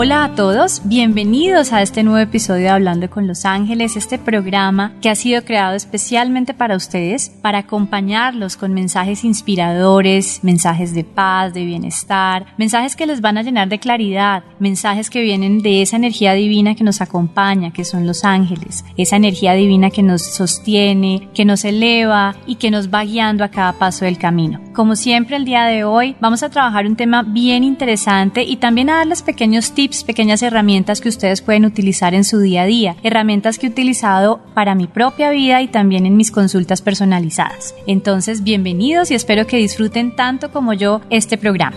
Hola a todos, bienvenidos a este nuevo episodio de Hablando con los Ángeles, este programa que ha sido creado especialmente para ustedes, para acompañarlos con mensajes inspiradores, mensajes de paz, de bienestar, mensajes que les van a llenar de claridad, mensajes que vienen de esa energía divina que nos acompaña, que son los ángeles, esa energía divina que nos sostiene, que nos eleva y que nos va guiando a cada paso del camino. Como siempre el día de hoy vamos a trabajar un tema bien interesante y también a darles pequeños tips pequeñas herramientas que ustedes pueden utilizar en su día a día, herramientas que he utilizado para mi propia vida y también en mis consultas personalizadas. Entonces, bienvenidos y espero que disfruten tanto como yo este programa.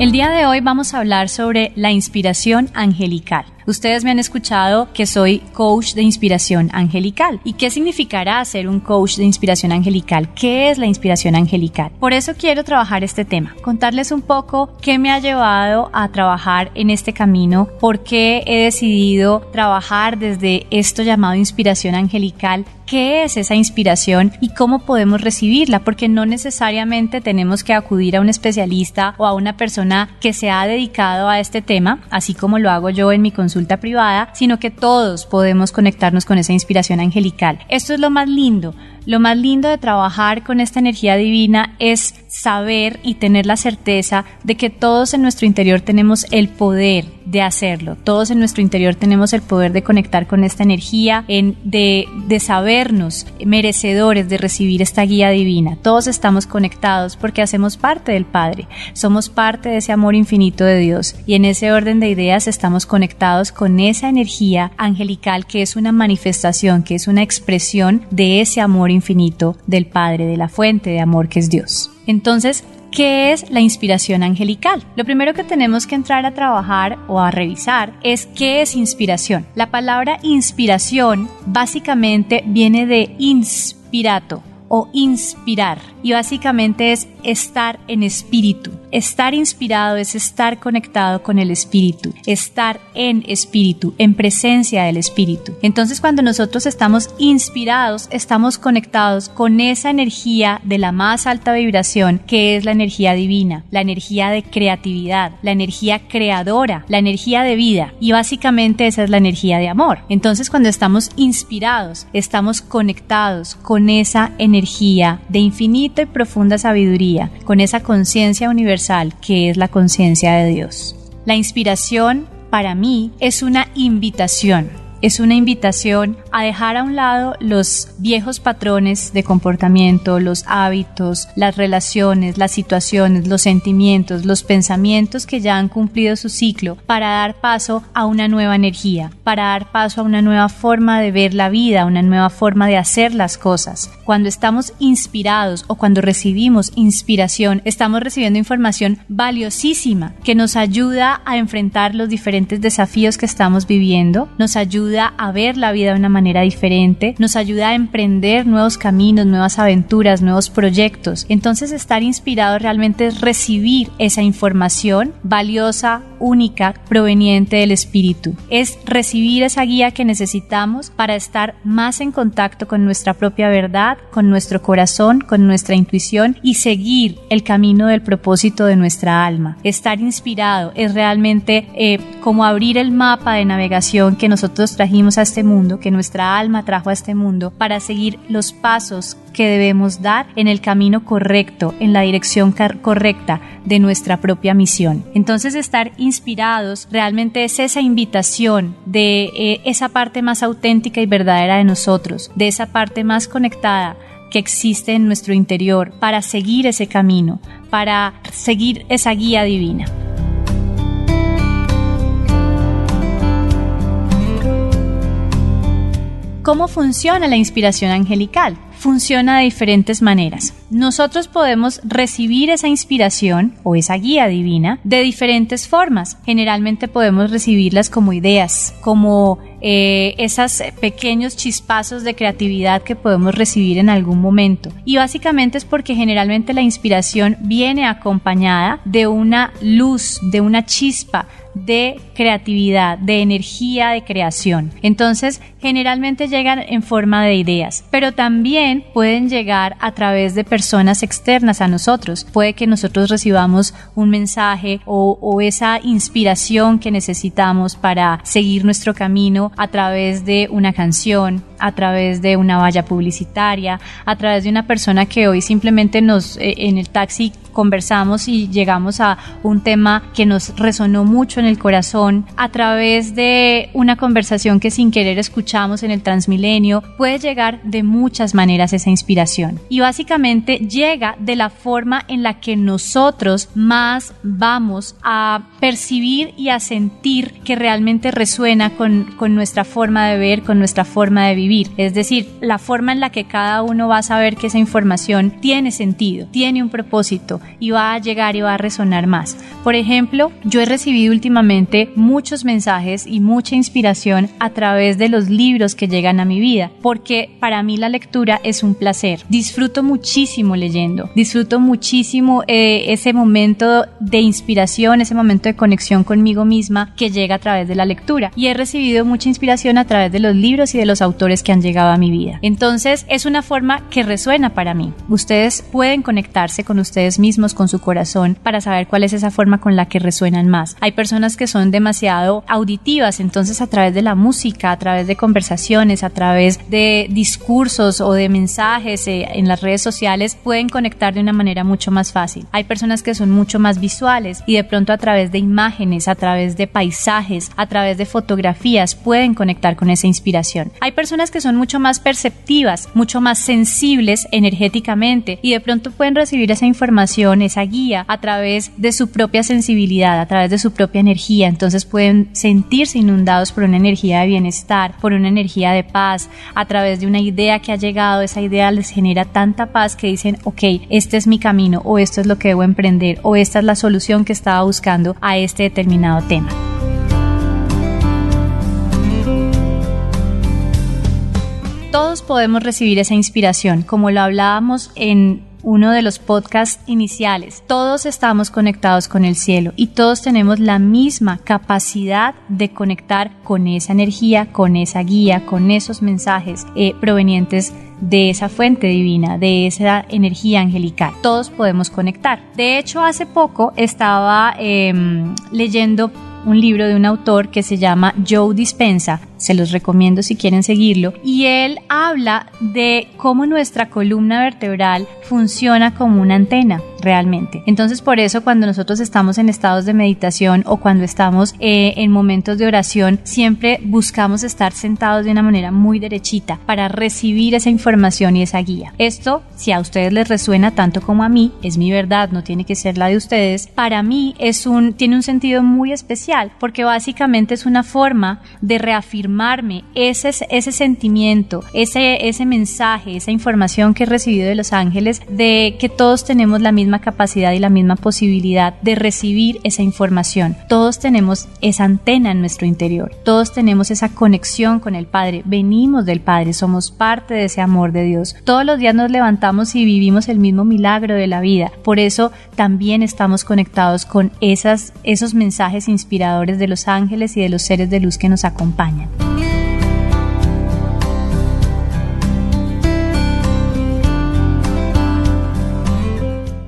El día de hoy vamos a hablar sobre la inspiración angelical. Ustedes me han escuchado que soy coach de inspiración angelical. ¿Y qué significará ser un coach de inspiración angelical? ¿Qué es la inspiración angelical? Por eso quiero trabajar este tema, contarles un poco qué me ha llevado a trabajar en este camino, por qué he decidido trabajar desde esto llamado inspiración angelical qué es esa inspiración y cómo podemos recibirla, porque no necesariamente tenemos que acudir a un especialista o a una persona que se ha dedicado a este tema, así como lo hago yo en mi consulta privada, sino que todos podemos conectarnos con esa inspiración angelical. Esto es lo más lindo. Lo más lindo de trabajar con esta energía divina es saber y tener la certeza de que todos en nuestro interior tenemos el poder de hacerlo. Todos en nuestro interior tenemos el poder de conectar con esta energía, en, de, de sabernos merecedores de recibir esta guía divina. Todos estamos conectados porque hacemos parte del Padre. Somos parte de ese amor infinito de Dios. Y en ese orden de ideas estamos conectados con esa energía angelical que es una manifestación, que es una expresión de ese amor infinito del Padre, de la fuente de amor que es Dios. Entonces, ¿Qué es la inspiración angelical? Lo primero que tenemos que entrar a trabajar o a revisar es qué es inspiración. La palabra inspiración básicamente viene de inspirato o inspirar y básicamente es estar en espíritu. Estar inspirado es estar conectado con el espíritu, estar en espíritu, en presencia del espíritu. Entonces cuando nosotros estamos inspirados, estamos conectados con esa energía de la más alta vibración que es la energía divina, la energía de creatividad, la energía creadora, la energía de vida y básicamente esa es la energía de amor. Entonces cuando estamos inspirados, estamos conectados con esa energía de y profunda sabiduría, con esa conciencia universal que es la conciencia de Dios. La inspiración para mí es una invitación es una invitación a dejar a un lado los viejos patrones de comportamiento, los hábitos, las relaciones, las situaciones, los sentimientos, los pensamientos que ya han cumplido su ciclo para dar paso a una nueva energía, para dar paso a una nueva forma de ver la vida, una nueva forma de hacer las cosas. Cuando estamos inspirados o cuando recibimos inspiración, estamos recibiendo información valiosísima que nos ayuda a enfrentar los diferentes desafíos que estamos viviendo, nos ayuda a ver la vida de una manera diferente, nos ayuda a emprender nuevos caminos, nuevas aventuras, nuevos proyectos. Entonces estar inspirado realmente es recibir esa información valiosa, única, proveniente del espíritu. Es recibir esa guía que necesitamos para estar más en contacto con nuestra propia verdad, con nuestro corazón, con nuestra intuición y seguir el camino del propósito de nuestra alma. Estar inspirado es realmente eh, como abrir el mapa de navegación que nosotros trajimos a este mundo, que nuestra alma trajo a este mundo, para seguir los pasos que debemos dar en el camino correcto, en la dirección correcta de nuestra propia misión. Entonces estar inspirados realmente es esa invitación de eh, esa parte más auténtica y verdadera de nosotros, de esa parte más conectada que existe en nuestro interior para seguir ese camino, para seguir esa guía divina. ¿Cómo funciona la inspiración angelical? Funciona de diferentes maneras. nosotros podemos recibir esa inspiración o esa guía divina de diferentes formas. Generalmente podemos recibirlas como ideas, como eh, esos pequeños chispazos de creatividad que podemos recibir en algún momento. Y básicamente es porque generalmente la inspiración viene acompañada de una luz, de una chispa, de creatividad, de energía de creación. Entonces, generalmente llegan en forma de ideas, pero también pueden llegar a través de personas externas a nosotros. Puede que nosotros recibamos un mensaje o, esa inspiración que necesitamos para seguir nuestro camino a través de una canción, a través de una valla publicitaria, a través de una persona que hoy simplemente nos eh, en el taxi conversamos y llegamos a un tema que nos resonó mucho en el corazón a través de una conversación que sin querer escuchamos en el Transmilenio, puede llegar de muchas maneras esa inspiración. Y básicamente llega de la forma en la que nosotros más vamos a percibir y a sentir que realmente resuena con, con nuestra forma de ver, con nuestra forma de vivir. Es decir, la forma en la que cada uno va a saber que esa información tiene sentido, tiene un propósito y va a llegar y va a resonar más. Por ejemplo, yo he recibido últimamente muchos mensajes y mucha inspiración a través de los libros que llegan a mi vida, porque para mí la lectura es un placer. Disfruto muchísimo leyendo, disfruto muchísimo eh, ese momento de inspiración, ese momento de conexión conmigo misma que llega a través de la lectura. Y he recibido mucha inspiración a través de los libros y de los autores que han llegado a mi vida. Entonces es una forma que resuena para mí. Ustedes pueden conectarse con ustedes mismos con su corazón para saber cuál es esa forma con la que resuenan más. Hay personas que son demasiado auditivas, entonces a través de la música, a través de conversaciones, a través de discursos o de mensajes eh, en las redes sociales pueden conectar de una manera mucho más fácil. Hay personas que son mucho más visuales y de pronto a través de imágenes, a través de paisajes, a través de fotografías pueden conectar con esa inspiración. Hay personas que son mucho más perceptivas, mucho más sensibles energéticamente y de pronto pueden recibir esa información esa guía a través de su propia sensibilidad, a través de su propia energía. Entonces pueden sentirse inundados por una energía de bienestar, por una energía de paz, a través de una idea que ha llegado, esa idea les genera tanta paz que dicen, ok, este es mi camino o esto es lo que debo emprender o esta es la solución que estaba buscando a este determinado tema. Todos podemos recibir esa inspiración, como lo hablábamos en uno de los podcasts iniciales. Todos estamos conectados con el cielo y todos tenemos la misma capacidad de conectar con esa energía, con esa guía, con esos mensajes eh, provenientes de esa fuente divina, de esa energía angelical. Todos podemos conectar. De hecho, hace poco estaba em, leyendo un libro de un autor que se llama Joe Dispensa se los recomiendo si quieren seguirlo, y él habla de cómo nuestra columna vertebral funciona como una antena realmente. Entonces por eso cuando nosotros estamos en estados de meditación o cuando estamos eh, en momentos de oración, siempre buscamos estar sentados de una manera muy derechita para recibir esa información y esa guía. Esto, si a ustedes les resuena tanto como a mí, es mi verdad, no tiene que ser la de ustedes, para mí es un, tiene un sentido muy especial porque básicamente es una forma de reafirmar ese, sentimiento, ese, ese mensaje, esa información que he recibido de los ángeles de que todos tenemos la misma capacidad y la misma posibilidad de recibir esa información. Todos tenemos esa antena en nuestro interior, todos tenemos esa conexión con el Padre, venimos del Padre, somos parte de ese amor de Dios. Todos los días nos levantamos y vivimos el mismo milagro de la vida. Por eso también estamos conectados con esas, esos mensajes inspiradores de los ángeles y de los seres de luz que nos acompañan.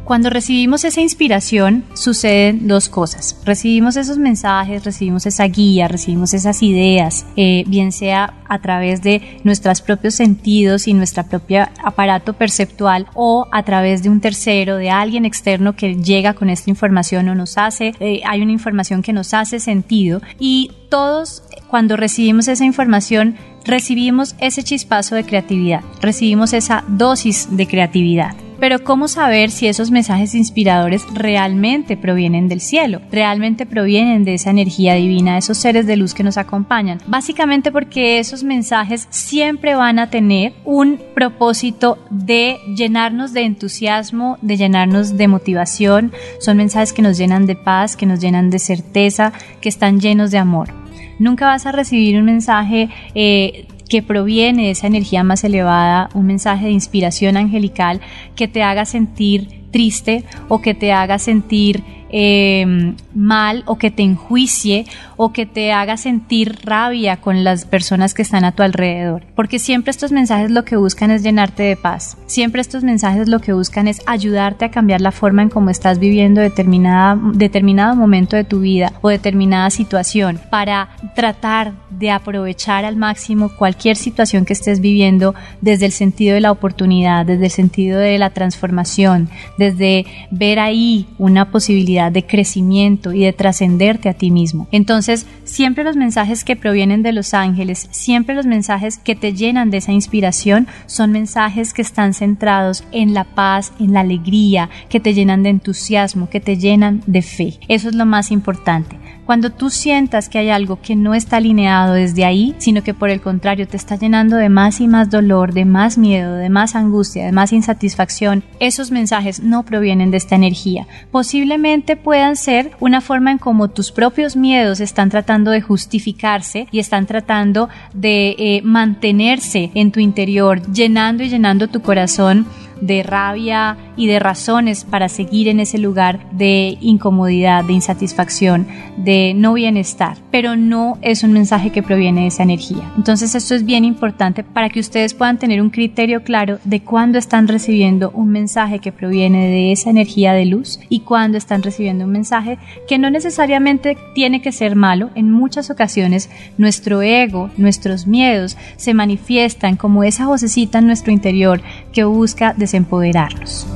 Cuando recibimos esa inspiración suceden dos cosas. Recibimos esos mensajes, recibimos esa guía, recibimos esas ideas, eh, bien sea a través de nuestros propios sentidos y nuestro propio aparato perceptual o a través de un tercero, de alguien externo que llega con esta información o nos hace, eh, hay una información que nos hace sentido y todos cuando recibimos esa información recibimos ese chispazo de creatividad, recibimos esa dosis de creatividad. Pero ¿cómo saber si esos mensajes inspiradores realmente provienen del cielo? Realmente provienen de esa energía divina, de esos seres de luz que nos acompañan. Básicamente porque esos mensajes siempre van a tener un propósito de llenarnos de entusiasmo, de llenarnos de motivación. Son mensajes que nos llenan de paz, que nos llenan de certeza, que están llenos de amor. Nunca vas a recibir un mensaje eh, que proviene de esa energía más elevada, un mensaje de inspiración angelical que te haga sentir triste o que te haga sentir eh, mal o que te enjuicie o que te haga sentir rabia con las personas que están a tu alrededor. Porque siempre estos mensajes lo que buscan es llenarte de paz. Siempre estos mensajes lo que buscan es ayudarte a cambiar la forma en cómo estás viviendo determinada, determinado momento de tu vida o determinada situación para tratar de aprovechar al máximo cualquier situación que estés viviendo desde el sentido de la oportunidad, desde el sentido de la transformación, desde ver ahí una posibilidad de crecimiento y de trascenderte a ti mismo. Entonces, siempre los mensajes que provienen de los ángeles, siempre los mensajes que te llenan de esa inspiración, son mensajes que están centrados en la paz, en la alegría, que te llenan de entusiasmo, que te llenan de fe. Eso es lo más importante. Cuando tú sientas que hay algo que no está alineado desde ahí, sino que por el contrario te está llenando de más y más dolor, de más miedo, de más angustia, de más insatisfacción, esos mensajes no provienen de esta energía. Posiblemente puedan ser una forma en cómo tus propios miedos están tratando de justificarse y están tratando de eh, mantenerse en tu interior, llenando y llenando tu corazón de rabia y de razones para seguir en ese lugar de incomodidad, de insatisfacción, de no bienestar, pero no es un mensaje que proviene de esa energía. Entonces esto es bien importante para que ustedes puedan tener un criterio claro de cuándo están recibiendo un mensaje que proviene de esa energía de luz y cuándo están recibiendo un mensaje que no necesariamente tiene que ser malo. En muchas ocasiones nuestro ego, nuestros miedos se manifiestan como esa vocecita en nuestro interior que busca empoderarnos.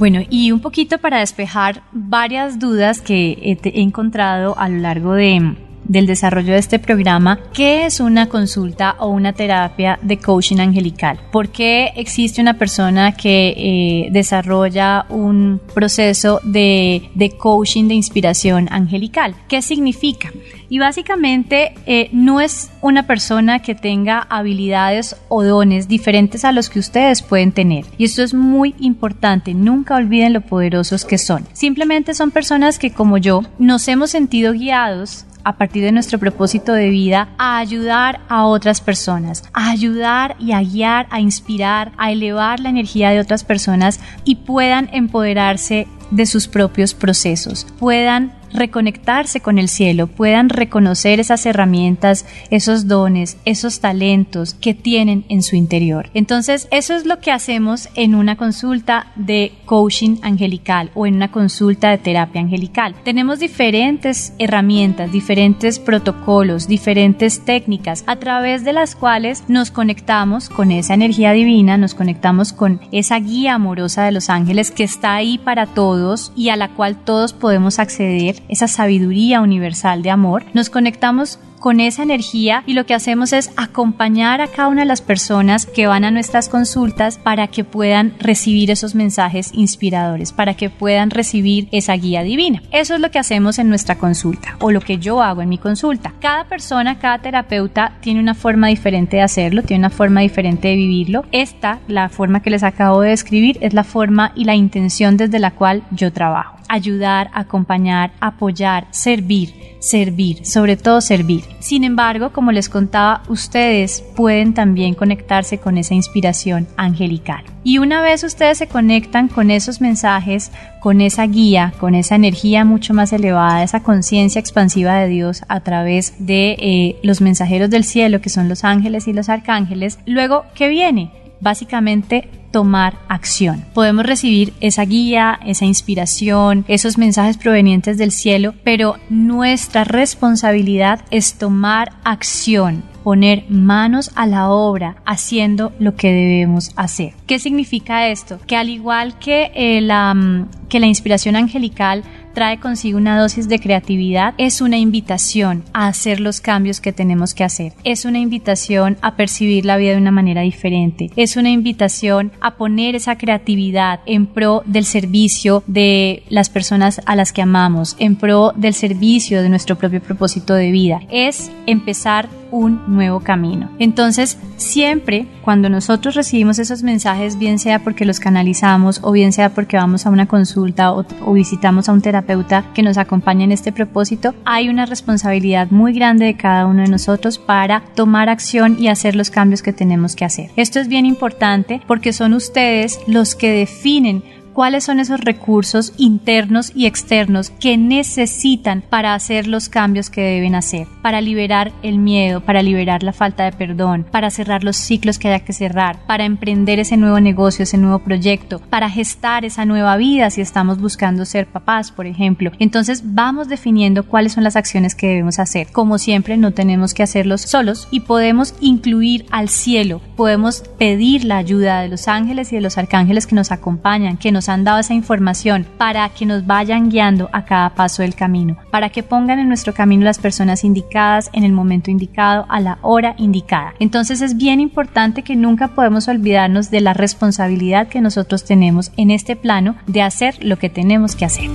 Bueno, y un poquito para despejar varias dudas que he encontrado a lo largo de, del desarrollo de este programa, ¿qué es una consulta o una terapia de coaching angelical? ¿Por qué existe una persona que eh, desarrolla un proceso de, de, coaching de inspiración angelical? ¿Qué significa? Y básicamente eh, no es una persona que tenga habilidades o dones diferentes a los que ustedes pueden tener. Y esto es muy importante, nunca olviden lo poderosos que son. Simplemente son personas que como yo nos hemos sentido guiados a partir de nuestro propósito de vida a ayudar a otras personas, a ayudar y a guiar, a inspirar, a elevar la energía de otras personas y puedan empoderarse de sus propios procesos, puedan reconectarse con el cielo, puedan reconocer esas herramientas, esos dones, esos talentos que tienen en su interior. Entonces, eso es lo que hacemos en una consulta de coaching angelical o en una consulta de terapia angelical. Tenemos diferentes herramientas, diferentes protocolos, diferentes técnicas a través de las cuales nos conectamos con esa energía divina, nos conectamos con esa guía amorosa de los ángeles que está ahí para todos y a la cual todos podemos acceder esa sabiduría universal de amor, nos conectamos con esa energía y lo que hacemos es acompañar a cada una de las personas que van a nuestras consultas para que puedan recibir esos mensajes inspiradores, para que puedan recibir esa guía divina. Eso es lo que hacemos en nuestra consulta o lo que yo hago en mi consulta. Cada persona, cada terapeuta tiene una forma diferente de hacerlo, tiene una forma diferente de vivirlo. Esta, la forma que les acabo de describir, es la forma y la intención desde la cual yo trabajo ayudar, acompañar, apoyar, servir, servir, sobre todo servir. Sin embargo, como les contaba, ustedes pueden también conectarse con esa inspiración angelical. Y una vez ustedes se conectan con esos mensajes, con esa guía, con esa energía mucho más elevada, esa conciencia expansiva de Dios a través de eh, los mensajeros del cielo, que son los ángeles y los arcángeles, luego, ¿qué viene? Básicamente tomar acción. Podemos recibir esa guía, esa inspiración, esos mensajes provenientes del cielo, pero nuestra responsabilidad es tomar acción poner manos a la obra haciendo lo que debemos hacer. ¿Qué significa esto? Que al igual que, eh, mm, que la inspiración angelical trae consigo una dosis de creatividad, es una invitación a hacer los cambios que tenemos que hacer. Es una invitación a percibir la vida de una manera diferente. Es una invitación a poner esa creatividad en pro del servicio de las personas a las que amamos, en pro del servicio de nuestro propio propósito de vida. Es empezar un nuevo camino. Entonces, siempre cuando nosotros recibimos esos mensajes, bien sea porque los canalizamos o bien sea porque vamos a una consulta o, visitamos a un terapeuta que nos acompaña en este propósito, hay una responsabilidad muy grande de cada uno de nosotros para tomar acción y hacer los cambios que tenemos que hacer. Esto es bien importante porque son ustedes los que definen cuáles son esos recursos internos y externos que necesitan para hacer los cambios que deben hacer, para liberar el miedo, para liberar la falta de perdón, para cerrar los ciclos que haya que cerrar, para emprender ese nuevo negocio, ese nuevo proyecto, para gestar esa nueva vida si estamos buscando ser papás, por ejemplo. Entonces vamos definiendo cuáles son las acciones que debemos hacer. Como siempre, no tenemos que hacerlos solos y podemos incluir al cielo, podemos pedir la ayuda de los ángeles y de los arcángeles que nos acompañan, que nos nos han dado esa información para que nos vayan guiando a cada paso del camino, para que pongan en nuestro camino las personas indicadas en el momento indicado, a la hora indicada. Entonces es bien importante que nunca podemos olvidarnos de la responsabilidad que nosotros tenemos en este plano de hacer lo que tenemos que hacer.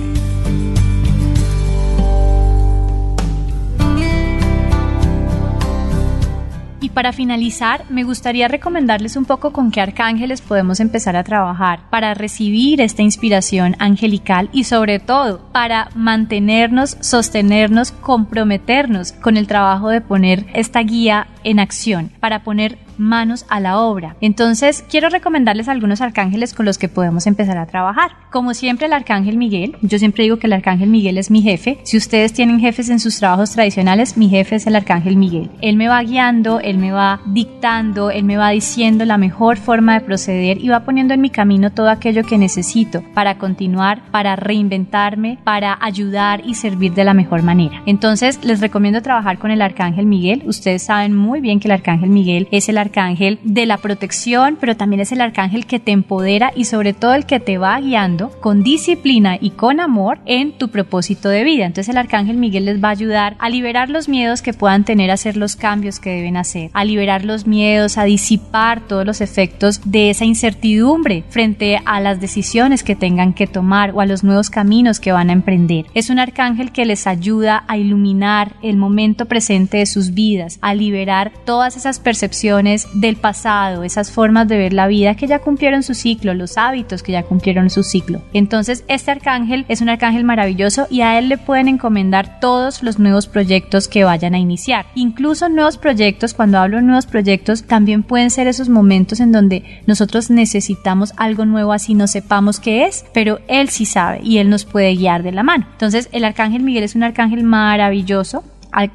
Para finalizar, me gustaría recomendarles un poco con qué arcángeles podemos empezar a trabajar para recibir esta inspiración angelical y sobre todo para mantenernos, sostenernos, comprometernos con el trabajo de poner esta guía en acción, para poner manos a la obra. Entonces, quiero recomendarles algunos arcángeles con los que podemos empezar a trabajar. Como siempre, el arcángel Miguel. Yo siempre digo que el arcángel Miguel es mi jefe. Si ustedes tienen jefes en sus trabajos tradicionales, mi jefe es el arcángel Miguel. Él me va guiando, él me va dictando, él me va diciendo la mejor forma de proceder y va poniendo en mi camino todo aquello que necesito para continuar, para reinventarme, para ayudar y servir de la mejor manera. Entonces, les recomiendo trabajar con el arcángel Miguel. Ustedes saben muy bien que el arcángel Miguel es el arcángel de la protección, pero también es el arcángel que te empodera y sobre todo el que te va guiando con disciplina y con amor en tu propósito de vida. Entonces el arcángel Miguel les va a ayudar a liberar los miedos que puedan tener a hacer los cambios que deben hacer, a liberar los miedos, a disipar todos los efectos de esa incertidumbre frente a las decisiones que tengan que tomar o a los nuevos caminos que van a emprender. Es un arcángel que les ayuda a iluminar el momento presente de sus vidas, a liberar todas esas percepciones del pasado, esas formas de ver la vida que ya cumplieron su ciclo, los hábitos que ya cumplieron su ciclo. Entonces, este arcángel es un arcángel maravilloso y a él le pueden encomendar todos los nuevos proyectos que vayan a iniciar. Incluso nuevos proyectos, cuando hablo de nuevos proyectos, también pueden ser esos momentos en donde nosotros necesitamos algo nuevo así no sepamos qué es, pero él sí sabe y él nos puede guiar de la mano. Entonces, el arcángel Miguel es un arcángel maravilloso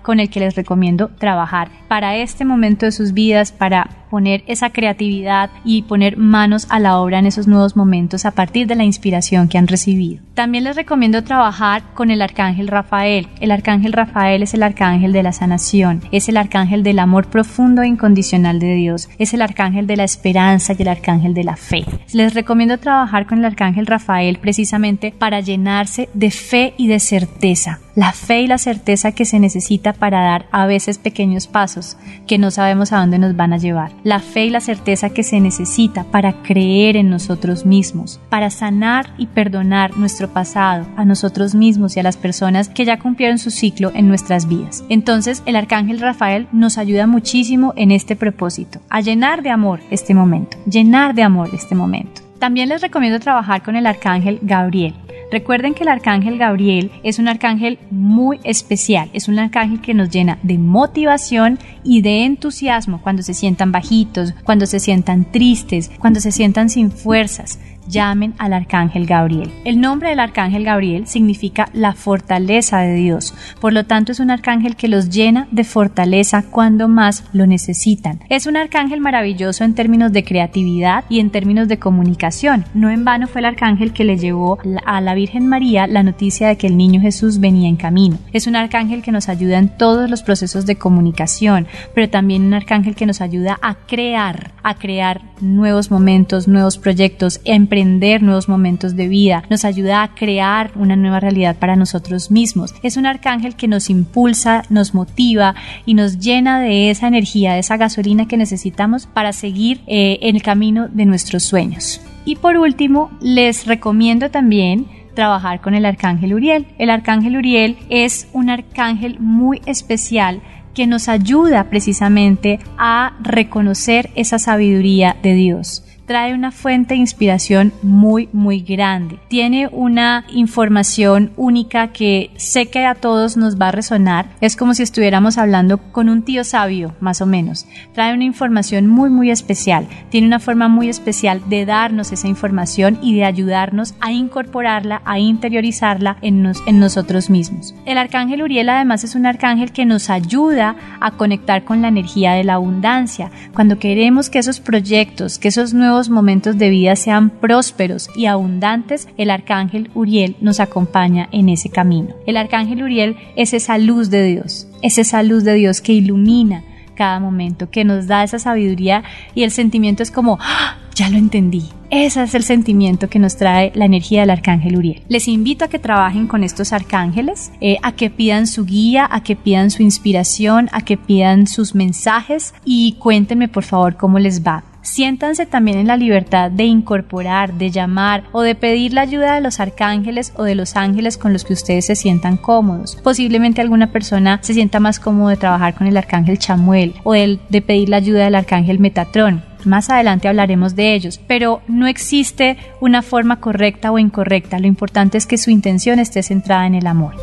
con el que les recomiendo trabajar para este momento de sus vidas, para poner esa creatividad y poner manos a la obra en esos nuevos momentos a partir de la inspiración que han recibido. También les recomiendo trabajar con el arcángel Rafael. El arcángel Rafael es el arcángel de la sanación, es el arcángel del amor profundo e incondicional de Dios, es el arcángel de la esperanza y el arcángel de la fe. Les recomiendo trabajar con el arcángel Rafael precisamente para llenarse de fe y de certeza. La fe y la certeza que se necesita para dar a veces pequeños pasos que no sabemos a dónde nos van a llevar la fe y la certeza que se necesita para creer en nosotros mismos, para sanar y perdonar nuestro pasado, a nosotros mismos y a las personas que ya cumplieron su ciclo en nuestras vidas. Entonces el arcángel Rafael nos ayuda muchísimo en este propósito, a llenar de amor este momento, llenar de amor este momento. También les recomiendo trabajar con el arcángel Gabriel. Recuerden que el arcángel Gabriel es un arcángel muy especial, es un arcángel que nos llena de motivación y de entusiasmo cuando se sientan bajitos, cuando se sientan tristes, cuando se sientan sin fuerzas llamen al arcángel Gabriel. El nombre del arcángel Gabriel significa la fortaleza de Dios, por lo tanto es un arcángel que los llena de fortaleza cuando más lo necesitan. Es un arcángel maravilloso en términos de creatividad y en términos de comunicación. No en vano fue el arcángel que le llevó a la Virgen María la noticia de que el niño Jesús venía en camino. Es un arcángel que nos ayuda en todos los procesos de comunicación, pero también un arcángel que nos ayuda a crear a crear nuevos momentos, nuevos proyectos, a nuevos momentos de vida, nos ayuda a crear una nueva realidad para nosotros mismos. Es un arcángel que nos impulsa, nos motiva y nos llena de esa energía, de esa gasolina que necesitamos para seguir eh, en el camino de nuestros sueños. Y por último, les recomiendo también trabajar con el arcángel Uriel. El arcángel Uriel es un arcángel muy especial que nos ayuda precisamente a reconocer esa sabiduría de Dios trae una fuente de inspiración muy, muy grande. Tiene una información única que sé que a todos nos va a resonar. Es como si estuviéramos hablando con un tío sabio, más o menos. Trae una información muy, muy especial. Tiene una forma muy especial de darnos esa información y de ayudarnos a incorporarla, a interiorizarla en, en nosotros mismos. El arcángel Uriel además es un arcángel que nos ayuda a conectar con la energía de la abundancia. Cuando queremos que esos proyectos, que esos nuevos momentos de vida sean prósperos y abundantes, el arcángel Uriel nos acompaña en ese camino. El arcángel Uriel es esa luz de Dios, es esa luz de Dios que ilumina cada momento, que nos da esa sabiduría y el sentimiento es como, ¡Ah! ya lo entendí. Ese es el sentimiento que nos trae la energía del arcángel Uriel. Les invito a que trabajen con estos arcángeles, eh, a que pidan su guía, a que pidan su inspiración, a que pidan sus mensajes y cuéntenme por favor cómo les va. Siéntanse también en la libertad de incorporar, de llamar o de pedir la ayuda de los arcángeles o de los ángeles con los que ustedes se sientan cómodos. Posiblemente alguna persona se sienta más cómodo de trabajar con el arcángel Chamuel o de pedir la ayuda del arcángel Metatrón. Más adelante hablaremos de ellos, pero no existe una forma correcta o incorrecta. Lo importante es que su intención esté centrada en el amor.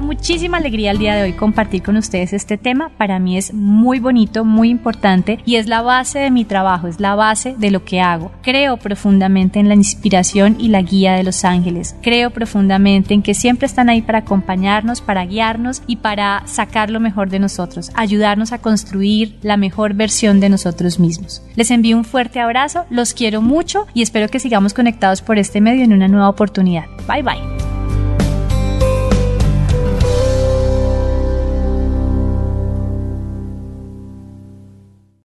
Muchísima alegría el día de hoy compartir con ustedes este tema. Para mí es muy bonito, muy importante y es la base de mi trabajo, es la base de lo que hago. Creo profundamente en la inspiración y la guía de los ángeles. Creo profundamente en que siempre están ahí para acompañarnos, para guiarnos y para sacar lo mejor de nosotros, ayudarnos a construir la mejor versión de nosotros mismos. Les envío un fuerte abrazo, los quiero mucho y espero que sigamos conectados por este medio en una nueva oportunidad. Bye bye.